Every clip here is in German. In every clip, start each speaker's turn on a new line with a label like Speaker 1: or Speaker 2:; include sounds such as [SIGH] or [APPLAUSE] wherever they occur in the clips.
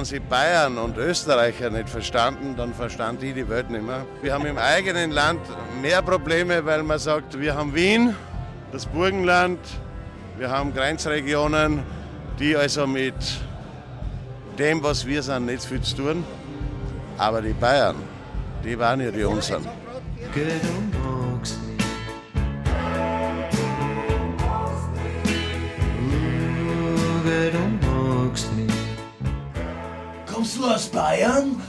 Speaker 1: wenn sie Bayern und Österreicher nicht verstanden, dann verstand ich die Welt nicht mehr. Wir haben im [LAUGHS] eigenen Land mehr Probleme, weil man sagt, wir haben Wien, das Burgenland, wir haben Grenzregionen, die also mit dem, was wir sind, nicht viel zu tun. Aber die Bayern, die waren ja die unseren.
Speaker 2: Kommst Bayern?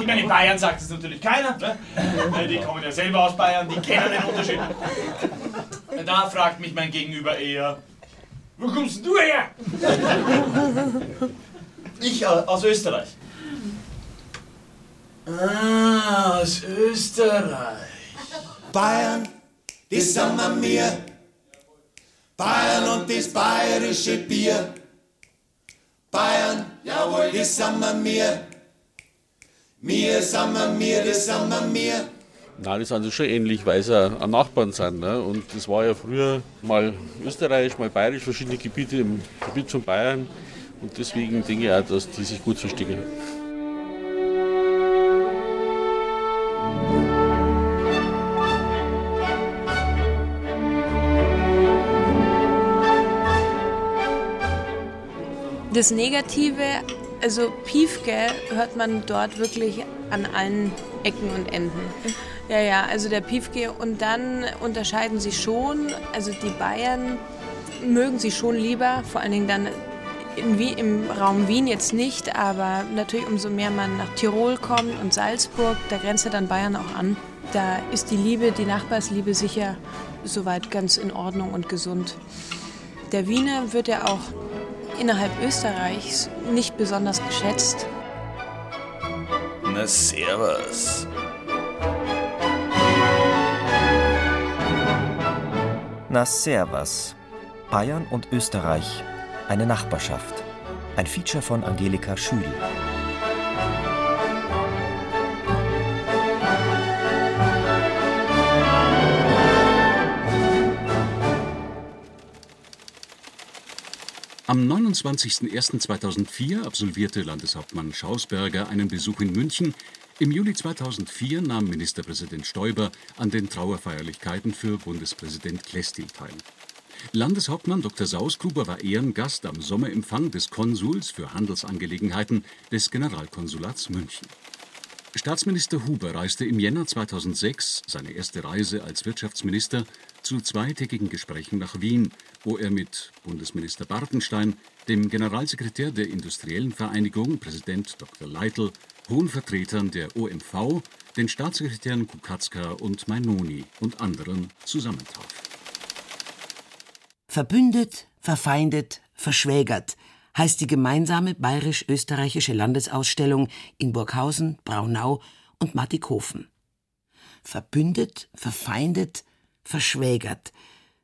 Speaker 3: Ich meine, in Bayern sagt es natürlich keiner. Ne? Die kommen ja selber aus Bayern, die kennen den Unterschied. Da fragt mich mein Gegenüber eher, wo kommst du her? Ich äh, aus Österreich. Ah, aus Österreich.
Speaker 2: Bayern, das sind wir mir. Bayern und das bayerische Bier. Bayern, jawohl, sind wir mir. Mir wir mir, sind wir mir.
Speaker 4: Nein, die sind also schon ähnlich, weil sie auch Nachbarn sind. Ne? Und das war ja früher mal österreichisch, mal bayerisch, verschiedene Gebiete im Gebiet von Bayern. Und deswegen denke ich auch, dass die sich gut verstehen.
Speaker 5: Das Negative, also Piefke hört man dort wirklich an allen Ecken und Enden. Ja, ja, also der Piefke und dann unterscheiden sie schon, also die Bayern mögen sie schon lieber, vor allen Dingen dann Wien, im Raum Wien jetzt nicht, aber natürlich umso mehr man nach Tirol kommt und Salzburg, da grenzt ja dann Bayern auch an. Da ist die Liebe, die Nachbarsliebe sicher soweit ganz in Ordnung und gesund. Der Wiener wird ja auch innerhalb Österreichs nicht besonders geschätzt.
Speaker 6: Na servus.
Speaker 7: Na servus. Bayern und Österreich. Eine Nachbarschaft. Ein Feature von Angelika Schül.
Speaker 8: Am 29.01.2004 absolvierte Landeshauptmann Schausberger einen Besuch in München. Im Juli 2004 nahm Ministerpräsident Stoiber an den Trauerfeierlichkeiten für Bundespräsident Klestil teil. Landeshauptmann Dr. Sausgruber war Ehrengast am Sommerempfang des Konsuls für Handelsangelegenheiten des Generalkonsulats München. Staatsminister Huber reiste im Jänner 2006, seine erste Reise als Wirtschaftsminister, zu zweitägigen Gesprächen nach Wien, wo er mit Bundesminister Bartenstein, dem Generalsekretär der Industriellen Vereinigung, Präsident Dr. Leitl, hohen Vertretern der OMV, den Staatssekretären Kukatzka und Mainoni und anderen zusammentraf.
Speaker 9: Verbündet, verfeindet, verschwägert heißt die gemeinsame bayerisch-österreichische Landesausstellung in Burghausen, Braunau und Mattighofen. Verbündet, verfeindet, verschwägert.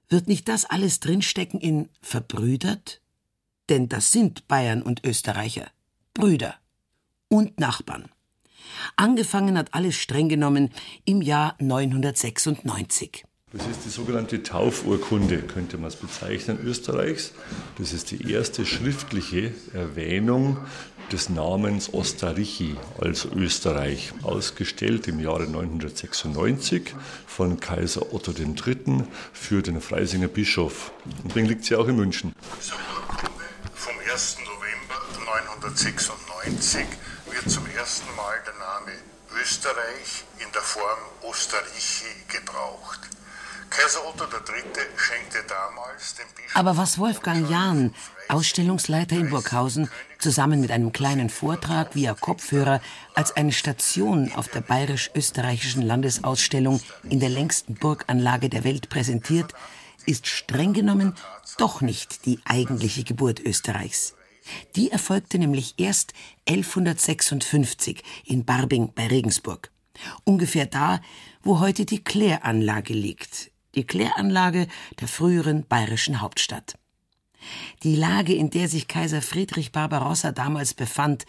Speaker 9: Wird nicht das alles drinstecken in verbrüdert? Denn das sind Bayern und Österreicher. Brüder. Und Nachbarn. Angefangen hat alles streng genommen im Jahr 996.
Speaker 10: Das ist die sogenannte Taufurkunde, könnte man es bezeichnen, Österreichs. Das ist die erste schriftliche Erwähnung des Namens Ostarrîchi als Österreich, ausgestellt im Jahre 996 von Kaiser Otto III. für den Freisinger Bischof. Und deswegen liegt sie auch in München.
Speaker 11: Vom 1. November 996 wird zum ersten Mal der Name Österreich in der Form Ostarrîchi gebraucht. Kaiser Otto III. schenkte damals dem Bischof
Speaker 9: Aber was Wolfgang Jahn, Ausstellungsleiter in Burghausen, zusammen mit einem kleinen Vortrag via Kopfhörer als eine Station auf der bayerisch-österreichischen Landesausstellung in der längsten Burganlage der Welt präsentiert, ist streng genommen doch nicht die eigentliche Geburt Österreichs. Die erfolgte nämlich erst 1156 in Barbing bei Regensburg. Ungefähr da, wo heute die Kläranlage liegt. Die Kläranlage der früheren bayerischen Hauptstadt. Die Lage, in der sich Kaiser Friedrich Barbarossa damals befand,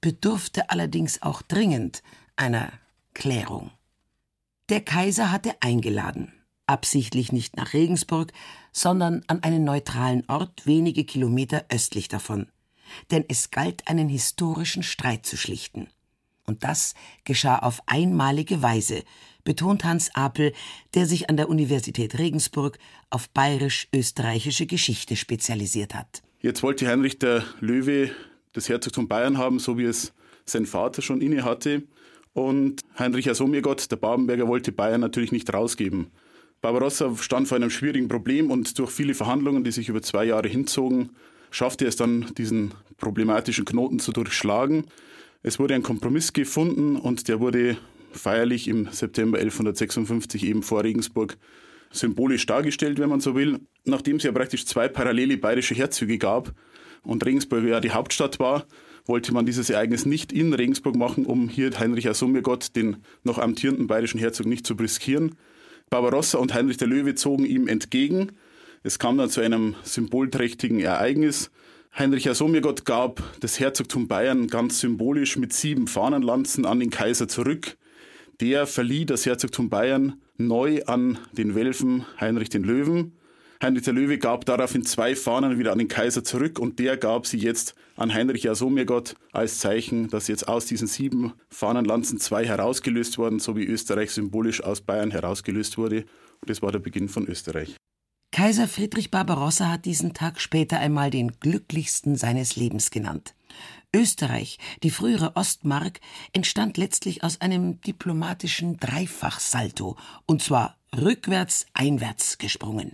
Speaker 9: bedurfte allerdings auch dringend einer Klärung. Der Kaiser hatte eingeladen, absichtlich nicht nach Regensburg, sondern an einen neutralen Ort wenige Kilometer östlich davon. Denn es galt, einen historischen Streit zu schlichten. Und das geschah auf einmalige Weise, betont Hans Apel, der sich an der Universität Regensburg auf bayerisch-österreichische Geschichte spezialisiert hat.
Speaker 12: Jetzt wollte Heinrich der Löwe das Herzogtum Bayern haben, so wie es sein Vater schon inne hatte. Und Heinrich Asomirgott, der Babenberger, wollte Bayern natürlich nicht rausgeben. Barbarossa stand vor einem schwierigen Problem und durch viele Verhandlungen, die sich über zwei Jahre hinzogen, schaffte es dann, diesen problematischen Knoten zu durchschlagen. Es wurde ein Kompromiss gefunden und der wurde feierlich im September 1156 eben vor Regensburg symbolisch dargestellt, wenn man so will. Nachdem es ja praktisch zwei parallele bayerische Herzöge gab und Regensburg ja die Hauptstadt war, wollte man dieses Ereignis nicht in Regensburg machen, um hier Heinrich Asommirgott, den noch amtierenden bayerischen Herzog, nicht zu briskieren. Barbarossa und Heinrich der Löwe zogen ihm entgegen. Es kam dann zu einem symbolträchtigen Ereignis. Heinrich Asommirgott gab das Herzogtum Bayern ganz symbolisch mit sieben Fahnenlanzen an den Kaiser zurück. Der verlieh das Herzogtum Bayern neu an den Welfen Heinrich den Löwen. Heinrich der Löwe gab daraufhin zwei Fahnen wieder an den Kaiser zurück und der gab sie jetzt an Heinrich Jasomirgott als Zeichen, dass jetzt aus diesen sieben Fahnenlanzen zwei herausgelöst wurden, so wie Österreich symbolisch aus Bayern herausgelöst wurde. Und das war der Beginn von Österreich.
Speaker 9: Kaiser Friedrich Barbarossa hat diesen Tag später einmal den glücklichsten seines Lebens genannt. Österreich, die frühere Ostmark, entstand letztlich aus einem diplomatischen Dreifachsalto, und zwar rückwärts einwärts gesprungen.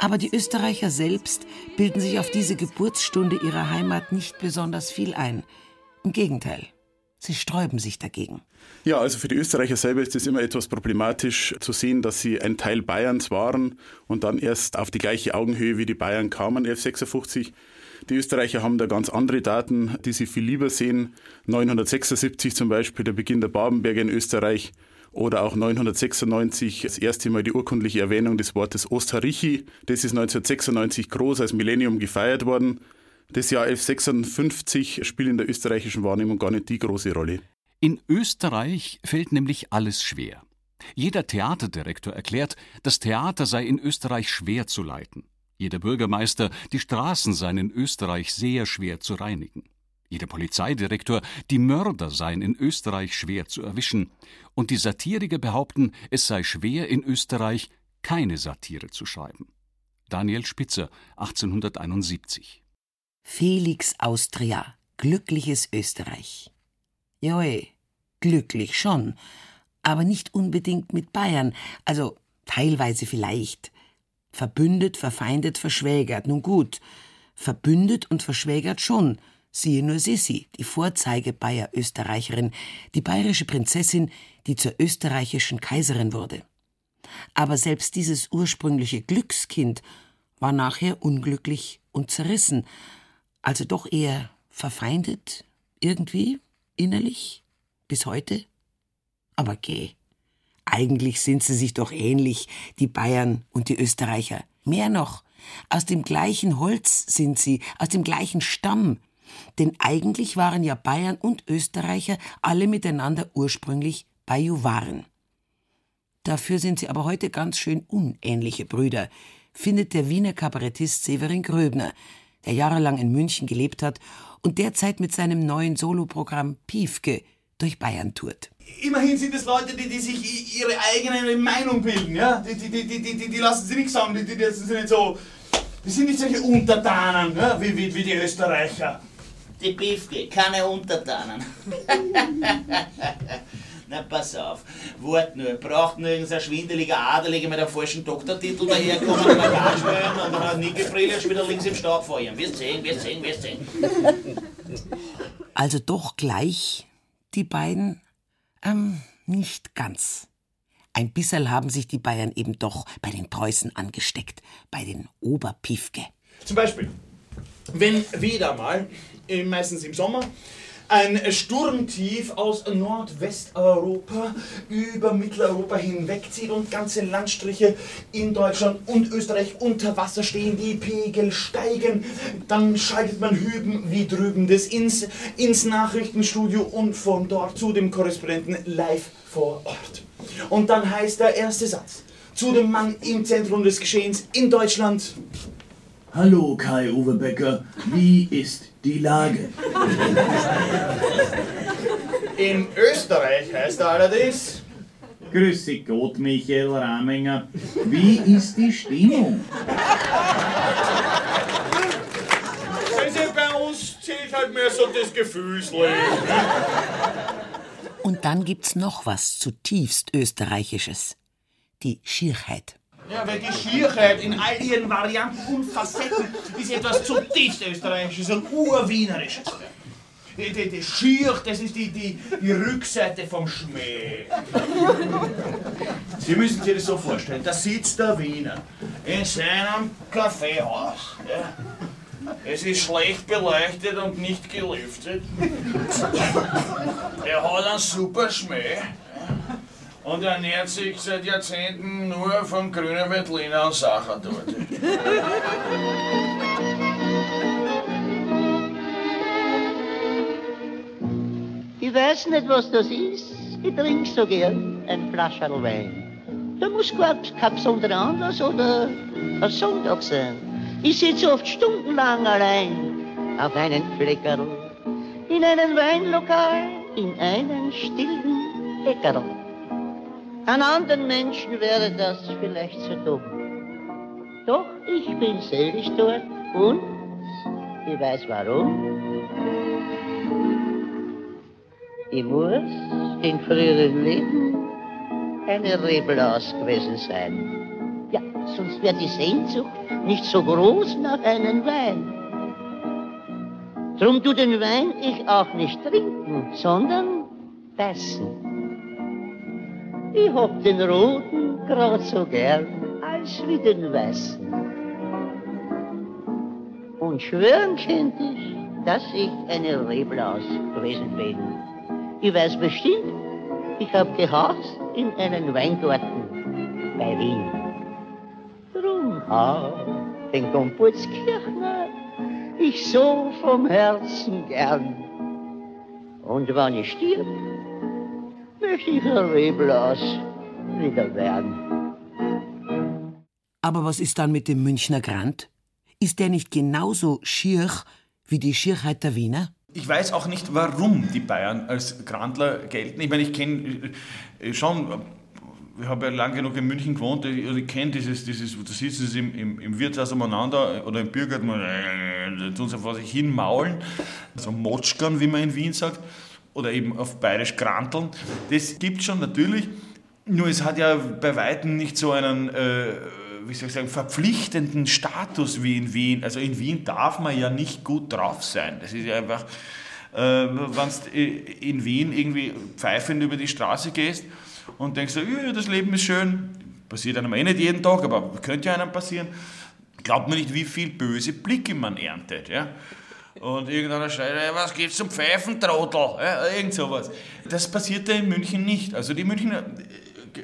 Speaker 9: Aber die Österreicher selbst bilden sich auf diese Geburtsstunde ihrer Heimat nicht besonders viel ein. Im Gegenteil, sie sträuben sich dagegen.
Speaker 12: Ja, also für die Österreicher selber ist es immer etwas problematisch zu sehen, dass sie ein Teil Bayerns waren und dann erst auf die gleiche Augenhöhe wie die Bayern kamen, 1156. Die Österreicher haben da ganz andere Daten, die sie viel lieber sehen. 976 zum Beispiel, der Beginn der Babenberge in Österreich oder auch 996 das erste Mal die urkundliche Erwähnung des Wortes Ostharichi. Das ist 1996 groß als Millennium gefeiert worden. Das Jahr 1156 spielt in der österreichischen Wahrnehmung gar nicht die große Rolle.
Speaker 8: In Österreich fällt nämlich alles schwer. Jeder Theaterdirektor erklärt, das Theater sei in Österreich schwer zu leiten. Jeder Bürgermeister, die Straßen seien in Österreich sehr schwer zu reinigen. Jeder Polizeidirektor, die Mörder seien in Österreich schwer zu erwischen, und die Satiriker behaupten, es sei schwer in Österreich keine Satire zu schreiben. Daniel Spitzer, 1871.
Speaker 9: Felix Austria, glückliches Österreich. Joe, glücklich schon, aber nicht unbedingt mit Bayern, also teilweise vielleicht. Verbündet, verfeindet, verschwägert, nun gut. Verbündet und verschwägert schon, Siehe nur Sissi, die Vorzeige-Bayer-Österreicherin, die bayerische Prinzessin, die zur österreichischen Kaiserin wurde. Aber selbst dieses ursprüngliche Glückskind war nachher unglücklich und zerrissen, also doch eher verfeindet, irgendwie, innerlich, bis heute. Aber geh. Eigentlich sind sie sich doch ähnlich, die Bayern und die Österreicher. Mehr noch, aus dem gleichen Holz sind sie, aus dem gleichen Stamm. Denn eigentlich waren ja Bayern und Österreicher alle miteinander ursprünglich Bajuwaren. Dafür sind sie aber heute ganz schön unähnliche Brüder, findet der Wiener Kabarettist Severin Gröbner, der jahrelang in München gelebt hat und derzeit mit seinem neuen Soloprogramm Piefke durch Bayern tourt.
Speaker 3: Immerhin sind es Leute, die, die sich ihre eigene Meinung bilden, ja? Die, die, die, die, die, lassen sich nichts sagen, die, die, die sind nicht so. Die sind nicht solche Untertanen, ja? wie, wie, wie die Österreicher.
Speaker 13: Die Piefke, keine Untertanen. [LAUGHS] Na, pass auf. Wart nur. Braucht nur irgendein schwindeliger Adeliger mit einem falschen Doktortitel daherkommen und ein Gas spielen und dann eine Nickelbrille schon wieder links im Staub fallen. Wirst sehen, wirst sehen, wirst sehen.
Speaker 9: Also doch gleich, die beiden? Ähm, nicht ganz. Ein bisserl haben sich die Bayern eben doch bei den Preußen angesteckt, bei den Oberpiefke.
Speaker 3: Zum Beispiel, wenn wieder mal, meistens im Sommer, ein Sturmtief aus Nordwesteuropa über Mitteleuropa hinwegzieht und ganze Landstriche in Deutschland und Österreich unter Wasser stehen, die Pegel steigen, dann schaltet man hüben wie drüben das ins, ins Nachrichtenstudio und von dort zu dem Korrespondenten live vor Ort. Und dann heißt der erste Satz zu dem Mann im Zentrum des Geschehens in Deutschland.
Speaker 14: Hallo Kai-Uwe Becker, wie ist die Lage?
Speaker 3: In Österreich heißt er allerdings.
Speaker 14: Grüße Gott, Michael Raminger. Wie ist die Stimmung?
Speaker 3: Sie, bei uns zählt halt mehr so das Gefühlsleben.
Speaker 9: Und dann gibt's noch was zutiefst Österreichisches. Die Schierheit.
Speaker 3: Ja, weil die Schierheit in all ihren Varianten und Facetten ist etwas zutiefst Österreichisches und Urwienerisches. Die, die, die Schier, das ist die, die, die Rückseite vom Schmäh. Sie müssen sich das so vorstellen, da sitzt der Wiener in seinem Kaffeehaus. Ja. Es ist schlecht beleuchtet und nicht gelüftet. Er hat einen super Schmäh und ernährt sich seit Jahrzehnten nur von grüner Veltliner und Sachertorte.
Speaker 15: Ich weiß nicht, was das ist. Ich trinke so gern ein Flascherl Wein. Da muss gar kein besonderer Anlass oder ein Sonntag sein. Ich sitze oft stundenlang allein auf einem Fleckerl, in einem Weinlokal, in einem stillen Eckerl. An anderen Menschen wäre das vielleicht so dumm. Doch ich bin selig dort und ich weiß warum. Ich muss in früheren Leben eine Reblaus gewesen sein. Ja, sonst wäre die Sehnsucht nicht so groß nach einem Wein. Drum tu den Wein ich auch nicht trinken, sondern beißen. Ich hab den roten grad so gern als wie den weißen. Und schwören könnt ich, dass ich eine Reblaus gewesen bin. Ich weiß bestimmt, ich hab gehaust in einen Weingarten bei Wien. Drum hab den Komputskirchner ich so vom Herzen gern. Und wann ich stirb, möchte ich ein Reblaus wieder werden.
Speaker 9: Aber was ist dann mit dem Münchner Grand? Ist der nicht genauso schier wie die Schierheit der Wiener?
Speaker 3: Ich weiß auch nicht, warum die Bayern als Grandler gelten. Ich meine, ich kenne äh, schon, ich habe ja lang genug in München gewohnt, ich, ich kenne dieses, dieses, da sitzen sie im, im, im Wirtshaus umeinander oder im Biergarten, äh, tun sie vor sich hin maulen, so Motschkern, wie man in Wien sagt, oder eben auf bayerisch Granteln. Das gibt schon natürlich, nur es hat ja bei Weitem nicht so einen... Äh, wie soll ich sagen, verpflichtenden Status wie in Wien. Also in Wien darf man ja nicht gut drauf sein. Das ist ja einfach äh, wenn du in Wien irgendwie pfeifend über die Straße gehst und denkst, ja, das Leben ist schön, passiert einem eh nicht jeden Tag, aber könnte ja einem passieren, glaubt man nicht, wie viel böse Blicke man erntet. Ja? Und irgendeiner schreit, hey, was geht's zum Pfeifentrottel? Ja, irgend sowas. Das passiert da in München nicht. Also die Münchner,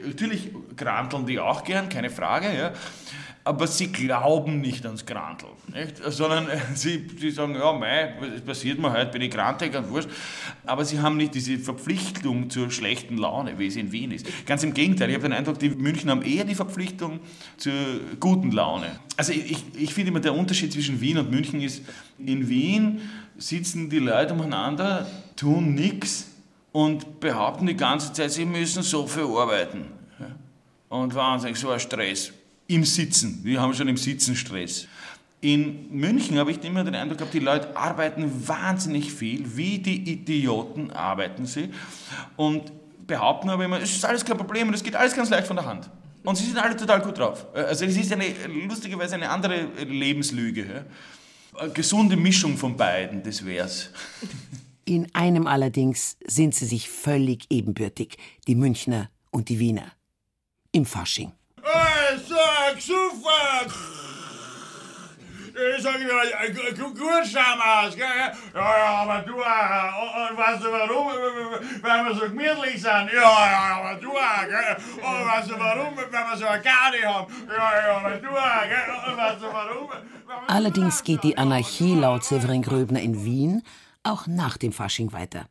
Speaker 3: natürlich granteln die auch gern, keine Frage, ja aber sie glauben nicht ans Grantel, nicht? sondern [LAUGHS] sie, sie sagen, ja, mei, das passiert mir heute, bin ich grantig, ganz wurscht. Aber sie haben nicht diese Verpflichtung zur schlechten Laune, wie es in Wien ist. Ganz im Gegenteil, ich habe den Eindruck, die München haben eher die Verpflichtung zur guten Laune. Also ich, ich finde immer, der Unterschied zwischen Wien und München ist, in Wien sitzen die Leute umeinander, tun nichts und behaupten die ganze Zeit, sie müssen so viel arbeiten. Und wahnsinnig so ein Stress im Sitzen. Wir haben schon im Sitzen Stress. In München habe ich immer den Eindruck gehabt, die Leute arbeiten wahnsinnig viel, wie die Idioten arbeiten sie und behaupten aber immer, es ist alles kein Problem und es geht alles ganz leicht von der Hand. Und sie sind alle total gut drauf. Also es ist eine, lustigerweise eine andere Lebenslüge. Eine gesunde Mischung von beiden, das wär's. [LAUGHS]
Speaker 9: In einem allerdings sind sie sich völlig ebenbürtig, die Münchner und die Wiener. Im Fasching.
Speaker 16: Super! Ich sag ja, gut schauen aus, gell? Ja, ja, aber du auch. Und weißt du warum? Weil wir so gemütlich sind. Ja, ja, aber du auch, gell? Und weißt du warum? Weil wir so eine Garde haben. Ja, ja, aber du gell? Und weißt du warum?
Speaker 9: Allerdings geht die Anarchie laut Severin Gröbner in Wien auch nach dem Fasching weiter.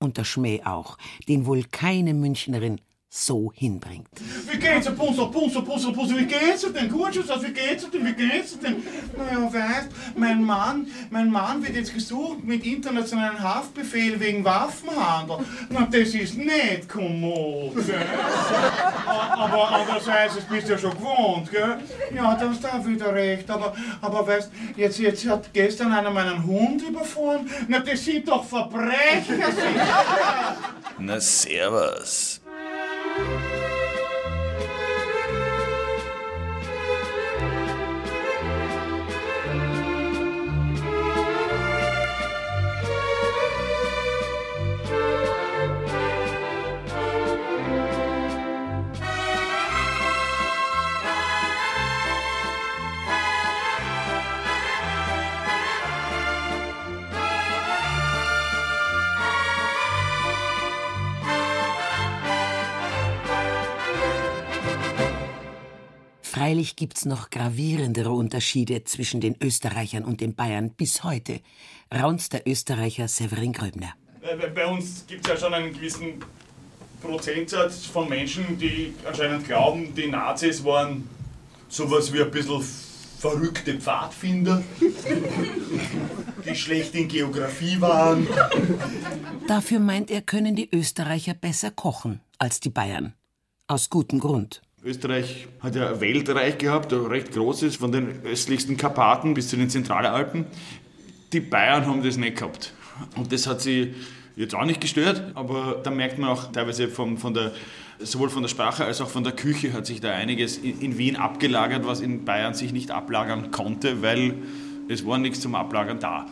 Speaker 9: Und der Schmäh auch, den wohl keine Münchnerin so hinbringt.
Speaker 16: Wie geht's dir, Punzel, Punzel, Punzel, Punzel, wie geht's dir denn? Gut, Schuss, wie geht's dir denn, wie geht's dir denn? Naja, weißt, mein Mann, mein Mann wird jetzt gesucht mit internationalen Haftbefehl wegen Waffenhandel. Na, das ist nicht kommod, gell? aber andererseits, das bist du ja schon gewohnt, gell? Ja, da hast du auch wieder recht, aber, aber weißt, jetzt, jetzt hat gestern einer meinen Hund überfahren. Na, das sind doch Verbrecher,
Speaker 6: Na, servus.
Speaker 9: thank you Freilich gibt's noch gravierendere Unterschiede zwischen den Österreichern und den Bayern bis heute, raunzt der Österreicher Severin Gröbner.
Speaker 17: Bei uns gibt es ja schon einen gewissen Prozentsatz von Menschen, die anscheinend glauben, die Nazis waren sowas wie ein bisschen verrückte Pfadfinder, [LAUGHS] die schlecht in Geografie waren.
Speaker 9: Dafür meint er, können die Österreicher besser kochen als die Bayern. Aus gutem Grund.
Speaker 3: Österreich hat ja ein Weltreich gehabt, ein recht großes, von den östlichsten Karpaten bis zu den Zentralalpen. Die Bayern haben das nicht gehabt. Und das hat sie jetzt auch nicht gestört, aber da merkt man auch teilweise von, von der, sowohl von der Sprache als auch von der Küche hat sich da einiges in, in Wien abgelagert, was in Bayern sich nicht ablagern konnte, weil es war nichts zum Ablagern da.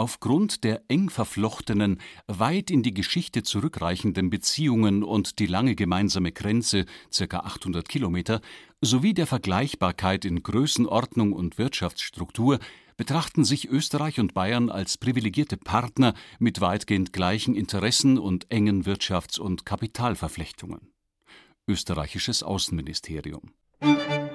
Speaker 8: Aufgrund der eng verflochtenen, weit in die Geschichte zurückreichenden Beziehungen und die lange gemeinsame Grenze (ca. 800 Kilometer) sowie der Vergleichbarkeit in Größenordnung und Wirtschaftsstruktur betrachten sich Österreich und Bayern als privilegierte Partner mit weitgehend gleichen Interessen und engen Wirtschafts und Kapitalverflechtungen. Österreichisches Außenministerium
Speaker 9: Österreich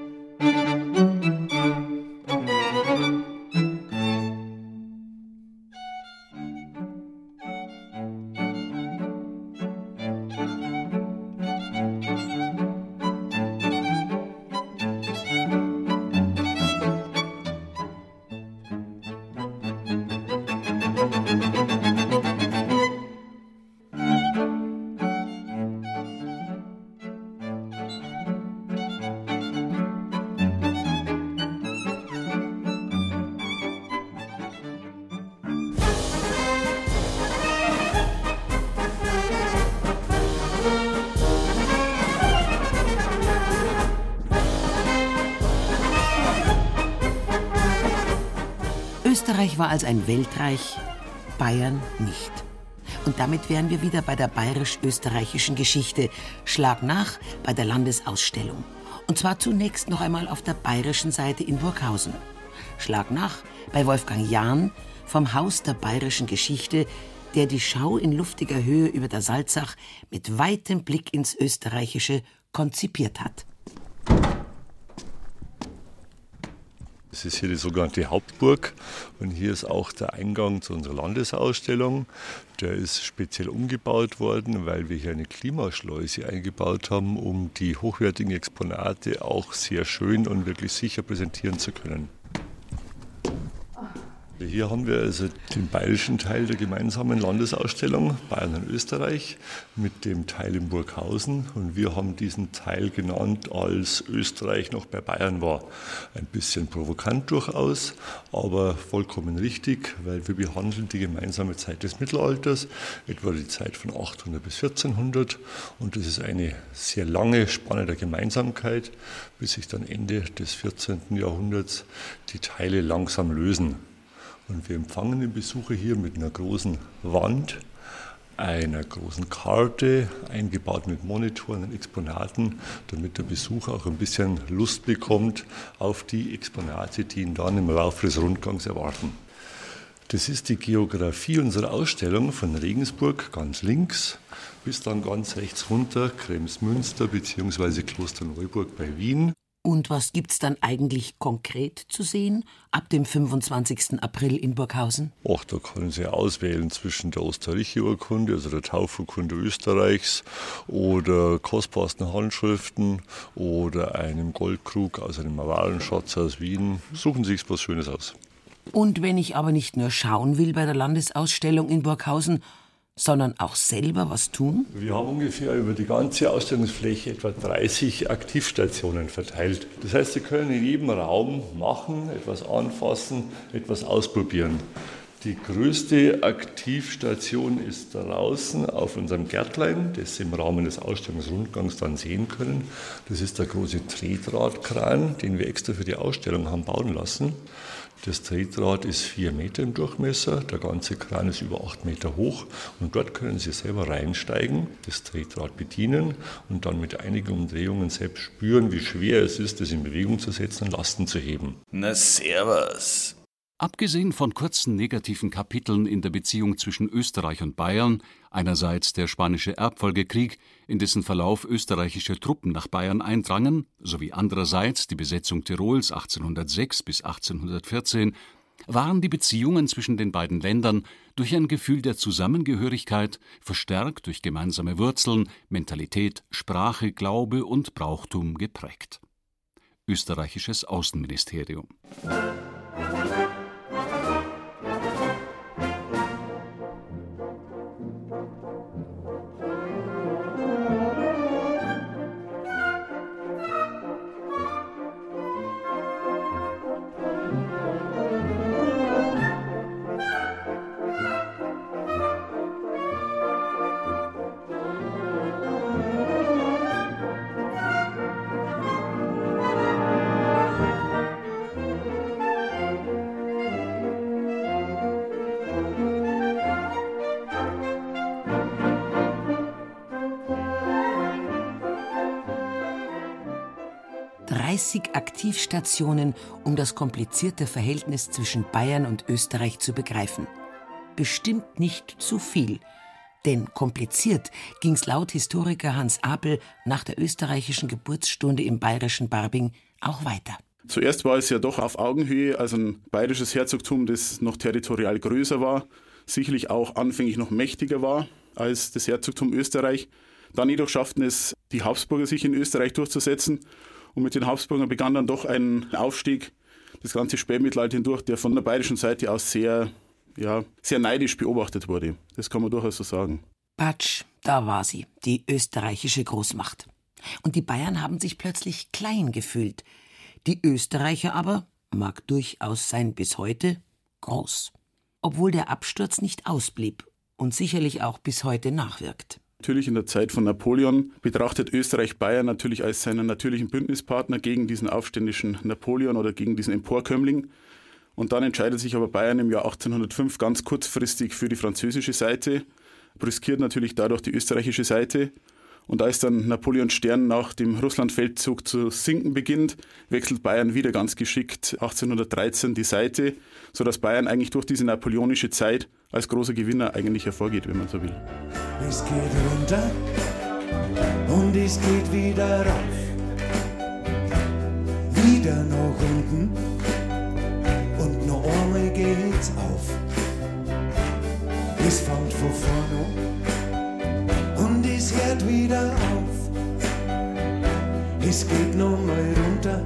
Speaker 9: als ein Weltreich Bayern nicht. Und damit wären wir wieder bei der bayerisch-österreichischen Geschichte. Schlag nach bei der Landesausstellung. Und zwar zunächst noch einmal auf der bayerischen Seite in Burghausen. Schlag nach bei Wolfgang Jahn vom Haus der bayerischen Geschichte, der die Schau in luftiger Höhe über der Salzach mit weitem Blick ins Österreichische konzipiert hat.
Speaker 10: Das ist hier die sogenannte Hauptburg und hier ist auch der Eingang zu unserer Landesausstellung. Der ist speziell umgebaut worden, weil wir hier eine Klimaschleuse eingebaut haben, um die hochwertigen Exponate auch sehr schön und wirklich sicher präsentieren zu können. Hier haben wir also den bayerischen Teil der gemeinsamen Landesausstellung Bayern und Österreich mit dem Teil in Burghausen und wir haben diesen Teil genannt, als Österreich noch bei Bayern war. Ein bisschen provokant durchaus, aber vollkommen richtig, weil wir behandeln die gemeinsame Zeit des Mittelalters, etwa die Zeit von 800 bis 1400 und das ist eine sehr lange Spanne der Gemeinsamkeit, bis sich dann Ende des 14. Jahrhunderts die Teile langsam lösen. Und wir empfangen den Besucher hier mit einer großen Wand, einer großen Karte, eingebaut mit Monitoren und Exponaten, damit der Besucher auch ein bisschen Lust bekommt auf die Exponate, die ihn dann im Laufe des Rundgangs erwarten. Das ist die Geografie unserer Ausstellung von Regensburg ganz links bis dann ganz rechts runter Kremsmünster bzw. Klosterneuburg bei Wien.
Speaker 9: Und was gibt's dann eigentlich konkret zu sehen ab dem 25. April in Burghausen?
Speaker 10: Ach, da können Sie auswählen zwischen der Osterreiche-Urkunde, also der Taufurkunde Österreichs, oder kostbarsten Handschriften oder einem Goldkrug aus einem Mawalenschatz aus Wien. Suchen Sie sich was Schönes aus.
Speaker 9: Und wenn ich aber nicht nur schauen will bei der Landesausstellung in Burghausen, sondern auch selber was tun?
Speaker 10: Wir haben ungefähr über die ganze Ausstellungsfläche etwa 30 Aktivstationen verteilt. Das heißt, Sie können in jedem Raum machen, etwas anfassen, etwas ausprobieren. Die größte Aktivstation ist draußen auf unserem Gärtlein, das Sie im Rahmen des Ausstellungsrundgangs dann sehen können. Das ist der große Tretrad-Kran, den wir extra für die Ausstellung haben bauen lassen. Das Tretrad ist vier Meter im Durchmesser, der ganze Kran ist über acht Meter hoch und dort können Sie selber reinsteigen, das Tretrad bedienen und dann mit einigen Umdrehungen selbst spüren, wie schwer es ist, das in Bewegung zu setzen und Lasten zu heben.
Speaker 6: Na servus.
Speaker 8: Abgesehen von kurzen negativen Kapiteln in der Beziehung zwischen Österreich und Bayern, einerseits der Spanische Erbfolgekrieg, in dessen Verlauf österreichische Truppen nach Bayern eindrangen, sowie andererseits die Besetzung Tirols 1806 bis 1814, waren die Beziehungen zwischen den beiden Ländern durch ein Gefühl der Zusammengehörigkeit, verstärkt durch gemeinsame Wurzeln, Mentalität, Sprache, Glaube und Brauchtum geprägt. Österreichisches Außenministerium.
Speaker 9: 30 Aktivstationen, um das komplizierte Verhältnis zwischen Bayern und Österreich zu begreifen. Bestimmt nicht zu viel. Denn kompliziert ging's laut Historiker Hans Apel nach der österreichischen Geburtsstunde im bayerischen Barbing auch weiter.
Speaker 12: Zuerst war es ja doch auf Augenhöhe, also ein bayerisches Herzogtum, das noch territorial größer war, sicherlich auch anfänglich noch mächtiger war als das Herzogtum Österreich. Dann jedoch schafften es die Habsburger sich in Österreich durchzusetzen und mit den Habsburgern begann dann doch ein Aufstieg, das ganze Spätmittelalter hindurch, der von der bayerischen Seite aus sehr, ja, sehr neidisch beobachtet wurde. Das kann man durchaus so sagen.
Speaker 9: Patsch, da war sie, die österreichische Großmacht. Und die Bayern haben sich plötzlich klein gefühlt. Die Österreicher aber, mag durchaus sein bis heute, groß. Obwohl der Absturz nicht ausblieb und sicherlich auch bis heute nachwirkt.
Speaker 12: Natürlich in der Zeit von Napoleon betrachtet Österreich Bayern natürlich als seinen natürlichen Bündnispartner gegen diesen aufständischen Napoleon oder gegen diesen Emporkömmling. Und dann entscheidet sich aber Bayern im Jahr 1805 ganz kurzfristig für die französische Seite, brüskiert natürlich dadurch die österreichische Seite. Und als dann Napoleons Stern nach dem Russlandfeldzug zu sinken beginnt, wechselt Bayern wieder ganz geschickt 1813 die Seite, sodass Bayern eigentlich durch diese napoleonische Zeit als großer Gewinner eigentlich hervorgeht, wenn man so will.
Speaker 2: Es geht runter und es geht wieder rauf. Wieder nach unten und noch einmal geht's auf. Es fängt von vorne und es hört wieder auf. Es geht noch mal runter,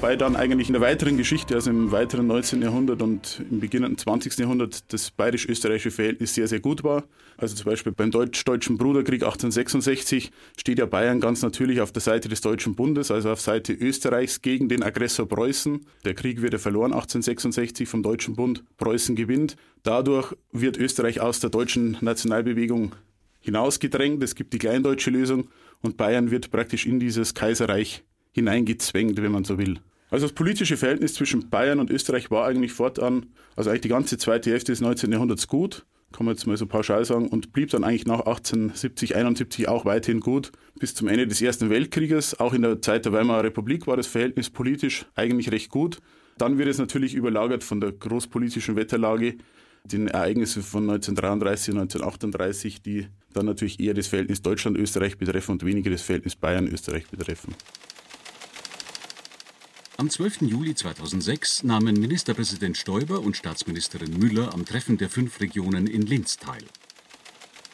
Speaker 12: Wobei dann eigentlich in der weiteren Geschichte, also im weiteren 19. Jahrhundert und im beginnenden 20. Jahrhundert, das bayerisch-österreichische Verhältnis sehr, sehr gut war. Also zum Beispiel beim Deutsch-Deutschen Bruderkrieg 1866 steht ja Bayern ganz natürlich auf der Seite des Deutschen Bundes, also auf Seite Österreichs gegen den Aggressor Preußen. Der Krieg wird ja verloren 1866 vom Deutschen Bund. Preußen gewinnt. Dadurch wird Österreich aus der deutschen Nationalbewegung hinausgedrängt. Es gibt die kleindeutsche Lösung und Bayern wird praktisch in dieses Kaiserreich hineingezwängt, wenn man so will. Also das politische Verhältnis zwischen Bayern und Österreich war eigentlich fortan, also eigentlich die ganze zweite Hälfte des 19. Jahrhunderts gut, kann man jetzt mal so pauschal sagen, und blieb dann eigentlich nach 1870, 71 auch weiterhin gut. Bis zum Ende des Ersten Weltkrieges, auch in der Zeit der Weimarer Republik war das Verhältnis politisch eigentlich recht gut. Dann wird es natürlich überlagert von der großpolitischen Wetterlage, den Ereignissen von 1933 und 1938, die dann natürlich eher das Verhältnis Deutschland-Österreich betreffen und weniger das Verhältnis Bayern-Österreich betreffen.
Speaker 8: Am 12. Juli 2006 nahmen Ministerpräsident Stoiber und Staatsministerin Müller am Treffen der fünf Regionen in Linz teil.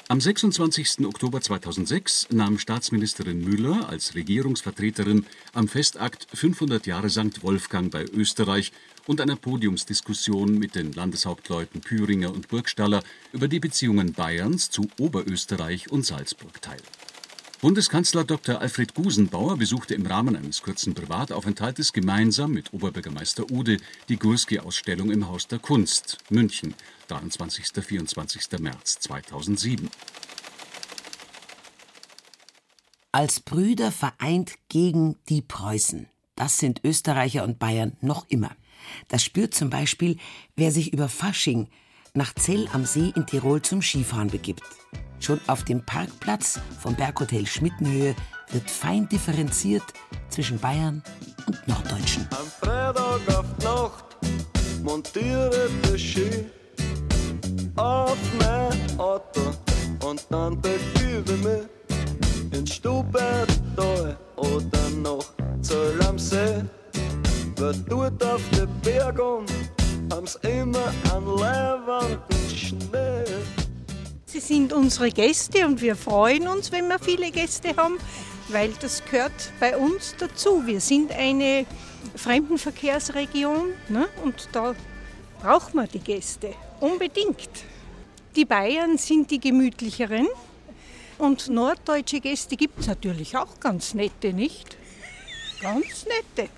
Speaker 8: Am 26. Oktober 2006 nahm Staatsministerin Müller als Regierungsvertreterin am Festakt 500 Jahre St. Wolfgang bei Österreich und einer Podiumsdiskussion mit den Landeshauptleuten Püringer und Burgstaller über die Beziehungen Bayerns zu Oberösterreich und Salzburg teil. Bundeskanzler Dr. Alfred Gusenbauer besuchte im Rahmen eines kurzen Privataufenthaltes gemeinsam mit Oberbürgermeister Ude die Gurski-Ausstellung im Haus der Kunst, München, 23. 24. März 2007.
Speaker 9: Als Brüder vereint gegen die Preußen. Das sind Österreicher und Bayern noch immer. Das spürt zum Beispiel, wer sich über Fasching nach Zell am See in Tirol zum Skifahren begibt. Schon auf dem Parkplatz vom Berghotel Schmittenhöhe wird fein differenziert zwischen Bayern und Norddeutschen.
Speaker 18: Am Freitag auf Nacht montiere der Ski auf mein Auto und dann begebe mich ins Stubental oder noch Zöll am See. Wer dort auf den Bergen haben's immer an leibenden Schnee.
Speaker 19: Sie sind unsere Gäste und wir freuen uns, wenn wir viele Gäste haben, weil das gehört bei uns dazu. Wir sind eine Fremdenverkehrsregion ne? und da braucht man die Gäste unbedingt. Die Bayern sind die gemütlicheren und norddeutsche Gäste gibt es natürlich auch ganz nette, nicht? Ganz nette.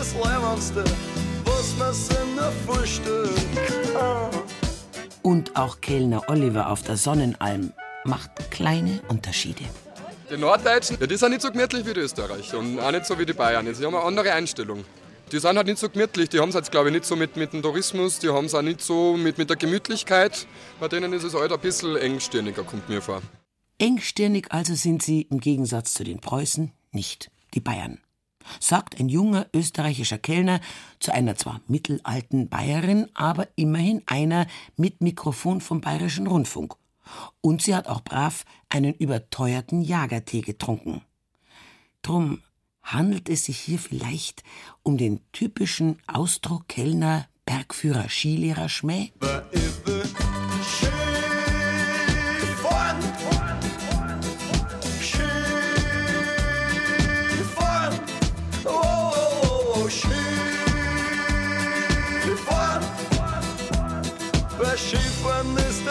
Speaker 18: Das Leibendste, was man nur vorstellt. Ah.
Speaker 9: Und auch Kellner Oliver auf der Sonnenalm macht kleine Unterschiede.
Speaker 20: Die Norddeutschen, ja, die sind nicht so gemütlich wie die Österreicher und auch nicht so wie die Bayern. Die haben eine andere Einstellung. Die sind halt nicht so gemütlich, die haben es jetzt glaube ich nicht so mit, mit dem Tourismus, die haben es auch nicht so mit, mit der Gemütlichkeit. Bei denen ist es halt ein bisschen engstirniger, kommt mir vor.
Speaker 9: Engstirnig also sind sie im Gegensatz zu den Preußen nicht die Bayern. Sagt ein junger österreichischer Kellner zu einer zwar mittelalten Bayerin, aber immerhin einer mit Mikrofon vom Bayerischen Rundfunk. Und sie hat auch brav einen überteuerten Jagertee getrunken. Drum handelt es sich hier vielleicht um den typischen Ausdruck Kellner Bergführer Skilehrer Schmäh?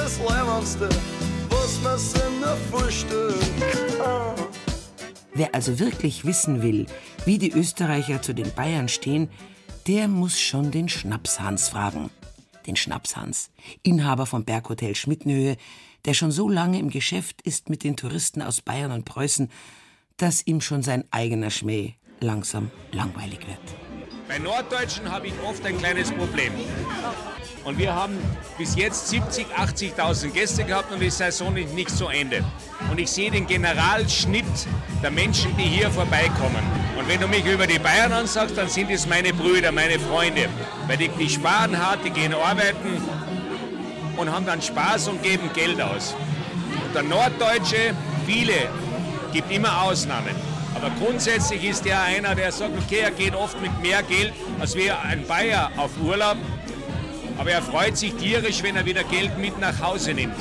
Speaker 18: Das Leibendste, was man sich nur.
Speaker 9: Wer also wirklich wissen will, wie die Österreicher zu den Bayern stehen, der muss schon den Schnapshans fragen. Den Schnapshans, Inhaber vom Berghotel Schmittenhöhe, der schon so lange im Geschäft ist mit den Touristen aus Bayern und Preußen, dass ihm schon sein eigener Schmäh langsam langweilig wird.
Speaker 21: Bei Norddeutschen habe ich oft ein kleines Problem. Und wir haben bis jetzt 70.000, 80.000 Gäste gehabt und die Saison ist nicht zu Ende. Und ich sehe den Generalschnitt der Menschen, die hier vorbeikommen. Und wenn du mich über die Bayern ansagst, dann sind es meine Brüder, meine Freunde. Weil die, die sparen hart, die gehen arbeiten und haben dann Spaß und geben Geld aus. Und der Norddeutsche, viele, gibt immer Ausnahmen. Aber grundsätzlich ist er einer, der sagt, okay, er geht oft mit mehr Geld als wir ein Bayer auf Urlaub. Aber er freut sich tierisch, wenn er wieder Geld mit nach Hause nimmt.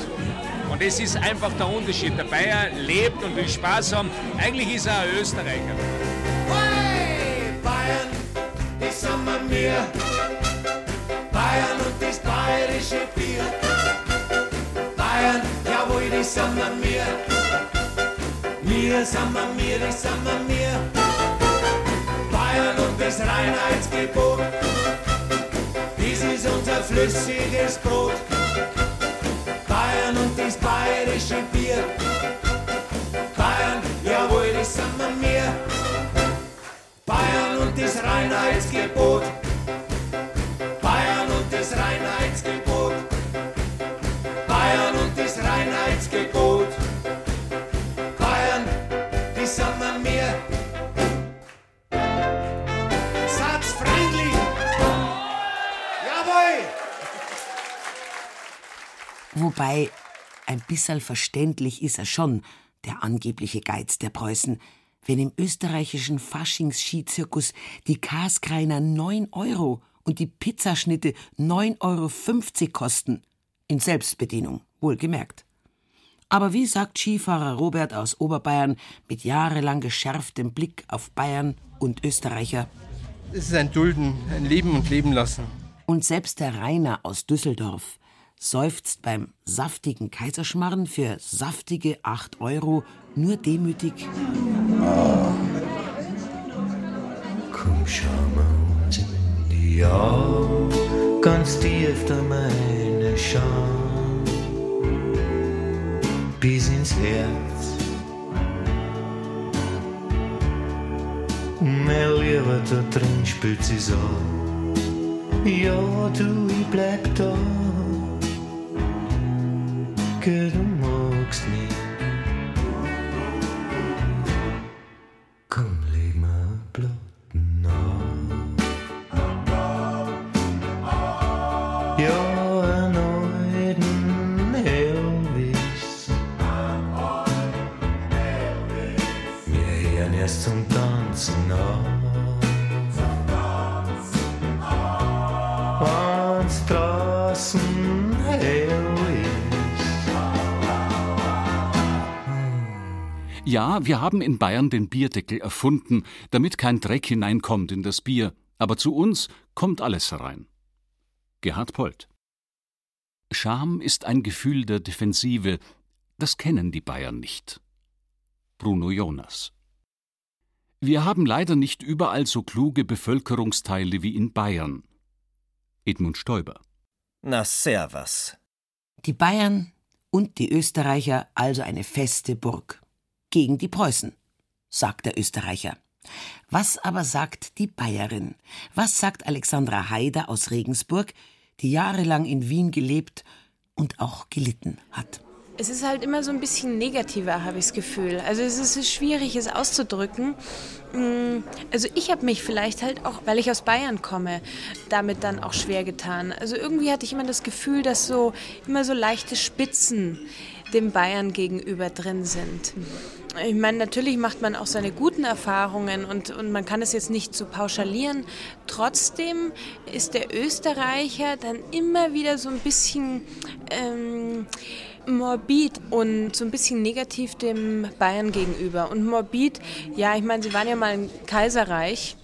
Speaker 21: Und das ist einfach der Unterschied. Der Bayer lebt und will Spaß haben. Eigentlich ist er ein Österreicher.
Speaker 2: Hey, Bayern, das sind wir mir. Bayern und das bayerische Bier. Bayern, jawohl, das sind wir mir. Wir sind mir, das sind wir mir. Bayern und das Reinheitsgebot. Das ist unser flüssiges Brot. Bayern und das bayerische Bier. Bayern, jawohl, das sind mir. Bayern und das Reinheitsgebot.
Speaker 9: Wobei, ein bisschen verständlich ist er schon, der angebliche Geiz der Preußen, wenn im österreichischen Faschings-Skizirkus die Kaskreiner 9 Euro und die Pizzaschnitte 9,50 Euro kosten. In Selbstbedienung, wohlgemerkt. Aber wie sagt Skifahrer Robert aus Oberbayern mit jahrelang geschärftem Blick auf Bayern und Österreicher?
Speaker 22: Es ist ein Dulden, ein Leben und Leben lassen.
Speaker 9: Und selbst der Rainer aus Düsseldorf seufzt beim saftigen Kaiserschmarrn für saftige 8 Euro nur demütig.
Speaker 23: Komm, schau mal uns in die Augen, ganz tief da meine Scham, bis ins Herz. Mein Lieber, da drin spielt sie's an. Ja, du, ich bleib da. Geh, du magst Ja, wir
Speaker 8: haben in Bayern den Bierdeckel erfunden, damit kein Dreck hineinkommt in das Bier, aber zu uns kommt alles herein. Gerhard Polt Scham ist ein Gefühl der Defensive, das kennen die Bayern nicht. Bruno Jonas Wir haben leider nicht überall so kluge Bevölkerungsteile wie in Bayern. Edmund Stoiber
Speaker 7: Na, servus.
Speaker 9: Die Bayern und die Österreicher also eine feste Burg. Gegen die Preußen, sagt der Österreicher. Was aber sagt die Bayerin? Was sagt Alexandra Haider aus Regensburg, die jahrelang in Wien gelebt und auch gelitten hat?
Speaker 5: Es ist halt immer so ein bisschen negativer, habe ich das Gefühl. Also es ist schwierig, es auszudrücken. Mm, Also ich habe mich vielleicht halt auch, weil ich aus Bayern komme, damit dann auch schwer getan. Also irgendwie hatte ich immer das Gefühl, dass so immer so leichte Spitzen dem Bayern gegenüber drin sind. Ich meine, natürlich macht man auch seine guten Erfahrungen und, und man kann es jetzt nicht so pauschalieren. Trotzdem ist der Österreicher dann immer wieder so ein bisschen ähm, morbid und so ein bisschen negativ dem Bayern gegenüber. Und morbid, ja, ich meine, sie waren ja mal ein Kaiserreich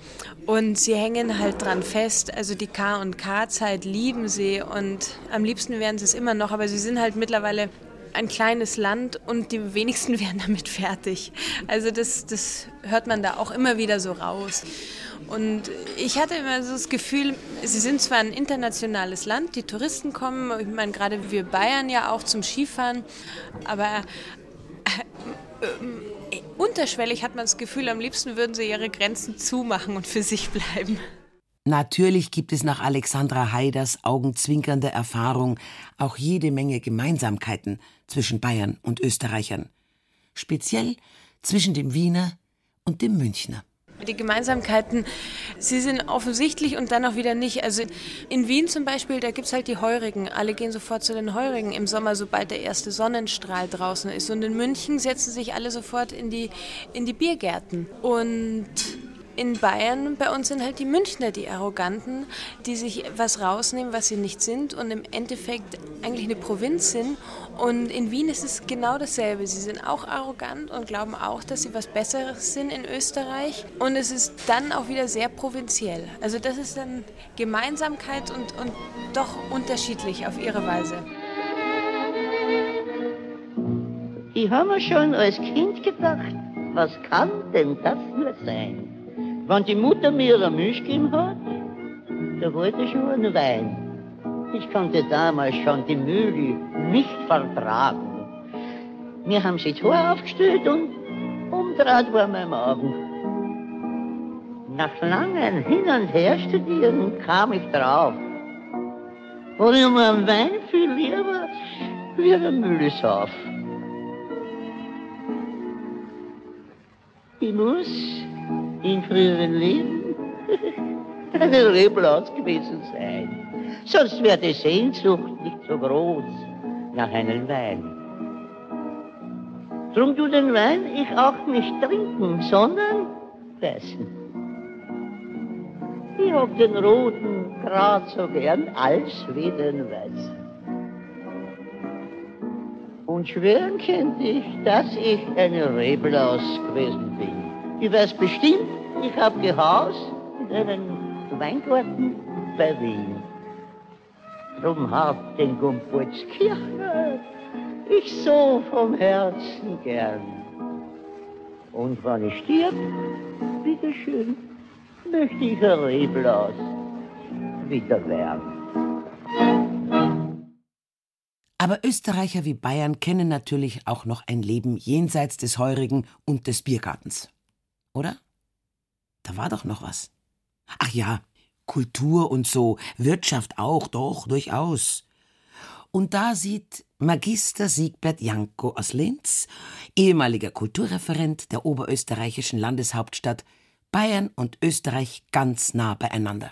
Speaker 5: und sie hängen halt dran fest. Also die K und K-Zeit lieben sie und am liebsten wären sie es immer noch, aber sie sind halt mittlerweile ein kleines Land und die wenigsten [LAUGHS] werden damit fertig. Also das, das hört man da auch immer wieder so raus. Und ich hatte immer so das Gefühl, sie sind zwar ein internationales Land, die Touristen kommen, ich meine gerade wir Bayern ja auch zum Skifahren, aber äh, äh, unterschwellig hat man das Gefühl, am liebsten würden sie ihre Grenzen zumachen und für sich bleiben.
Speaker 9: Natürlich gibt es nach Alexandra Haiders augenzwinkernde Erfahrung auch jede Menge Gemeinsamkeiten zwischen Bayern und Österreichern. Speziell zwischen dem Wiener und dem Münchner.
Speaker 5: Die Gemeinsamkeiten, sie sind offensichtlich und dann auch wieder nicht. Also in Wien zum Beispiel, da gibt es halt die Heurigen. Alle gehen sofort zu den Heurigen im Sommer, sobald der erste Sonnenstrahl draußen ist. Und in München setzen sich alle sofort in die, in die Biergärten. Und in Bayern, bei uns sind halt die Münchner die Arroganten, die sich was rausnehmen, was sie nicht sind und im Endeffekt eigentlich eine Provinz sind. Und in Wien ist es genau dasselbe. Sie sind auch arrogant und glauben auch, dass sie was Besseres sind in Österreich. Und es ist dann auch wieder sehr provinziell. Also das ist dann Gemeinsamkeit und, und doch unterschiedlich auf ihre Weise.
Speaker 15: Ich habe mir schon als Kind gedacht, was kann denn das nur sein? Wenn die Mutter mir eine Milch gegeben hat, da wollte ich schon einen Wein. Ich konnte damals schon die Mühle nicht vertragen. Mir haben sie Haar aufgestellt und umdraht war mein Magen. Nach langen Hin- und Herstudieren kam ich drauf. Und ich mir einen Wein viel lieber wie eine Mühle sauf. Ich muss in früheren Leben [LAUGHS] eine Reblaus gewesen sein. Sonst wäre die Sehnsucht nicht so groß nach einem Wein. Drum du den Wein ich auch nicht trinken, sondern fressen. Ich hab den roten grad so gern als wie den weißen. Und schwören könnte ich, dass ich eine Reblaus gewesen bin. Ich weiß bestimmt, ich hab gehaust in einem Weingarten bei Wien. Drum hab den Gumputzkirchner ich so vom Herzen gern. Und wenn ich stirb, bitteschön, möchte ich ein Reblaus wieder werden.
Speaker 9: Aber Österreicher wie Bayern kennen natürlich auch noch ein Leben jenseits des Heurigen und des Biergartens. Oder? Da war doch noch was. Ach ja, Kultur und so, Wirtschaft auch, doch, durchaus. Und da sieht Magister Siegbert Janko aus Linz, ehemaliger Kulturreferent der oberösterreichischen Landeshauptstadt, Bayern und Österreich ganz nah beieinander.